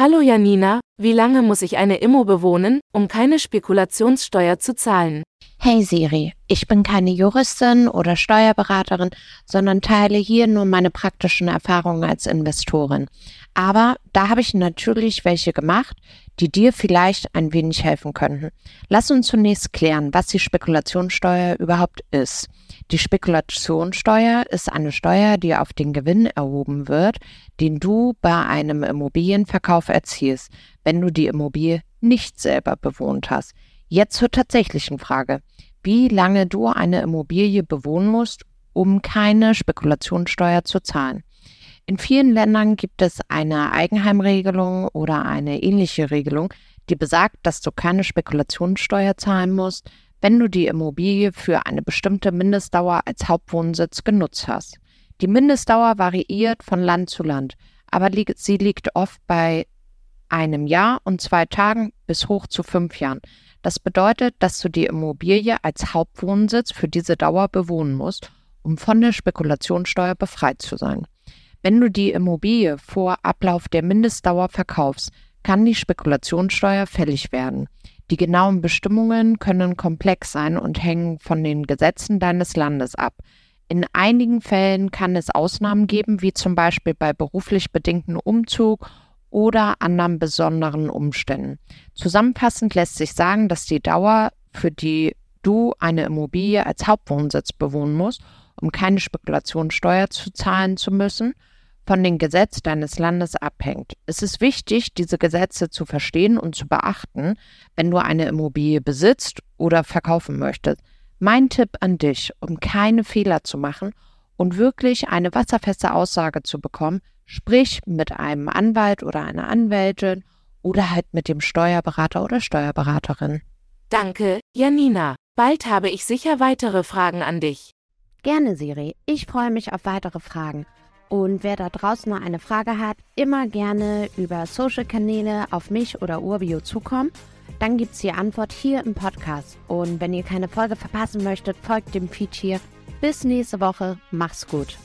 Hallo Janina, wie lange muss ich eine Immo bewohnen, um keine Spekulationssteuer zu zahlen? Hey Siri, ich bin keine Juristin oder Steuerberaterin, sondern teile hier nur meine praktischen Erfahrungen als Investorin. Aber da habe ich natürlich welche gemacht, die dir vielleicht ein wenig helfen könnten. Lass uns zunächst klären, was die Spekulationssteuer überhaupt ist. Die Spekulationssteuer ist eine Steuer, die auf den Gewinn erhoben wird, den du bei einem Immobilienverkauf erzielst, wenn du die Immobilie nicht selber bewohnt hast. Jetzt zur tatsächlichen Frage. Wie lange du eine Immobilie bewohnen musst, um keine Spekulationssteuer zu zahlen. In vielen Ländern gibt es eine Eigenheimregelung oder eine ähnliche Regelung, die besagt, dass du keine Spekulationssteuer zahlen musst, wenn du die Immobilie für eine bestimmte Mindestdauer als Hauptwohnsitz genutzt hast. Die Mindestdauer variiert von Land zu Land, aber sie liegt oft bei einem Jahr und zwei Tagen bis hoch zu fünf Jahren. Das bedeutet, dass du die Immobilie als Hauptwohnsitz für diese Dauer bewohnen musst, um von der Spekulationssteuer befreit zu sein. Wenn du die Immobilie vor Ablauf der Mindestdauer verkaufst, kann die Spekulationssteuer fällig werden. Die genauen Bestimmungen können komplex sein und hängen von den Gesetzen deines Landes ab. In einigen Fällen kann es Ausnahmen geben, wie zum Beispiel bei beruflich bedingten Umzug oder anderen besonderen Umständen. Zusammenfassend lässt sich sagen, dass die Dauer, für die du eine Immobilie als Hauptwohnsitz bewohnen musst, um keine Spekulationssteuer zu zahlen zu müssen, von den Gesetzen deines Landes abhängt. Es ist wichtig, diese Gesetze zu verstehen und zu beachten, wenn du eine Immobilie besitzt oder verkaufen möchtest. Mein Tipp an dich, um keine Fehler zu machen und wirklich eine wasserfeste Aussage zu bekommen, sprich mit einem Anwalt oder einer Anwältin oder halt mit dem Steuerberater oder Steuerberaterin. Danke, Janina. Bald habe ich sicher weitere Fragen an dich. Gerne, Siri. Ich freue mich auf weitere Fragen. Und wer da draußen noch eine Frage hat, immer gerne über Social-Kanäle auf mich oder Urbio zukommen. Dann gibt es die Antwort hier im Podcast. Und wenn ihr keine Folge verpassen möchtet, folgt dem Feed hier. Bis nächste Woche. Mach's gut.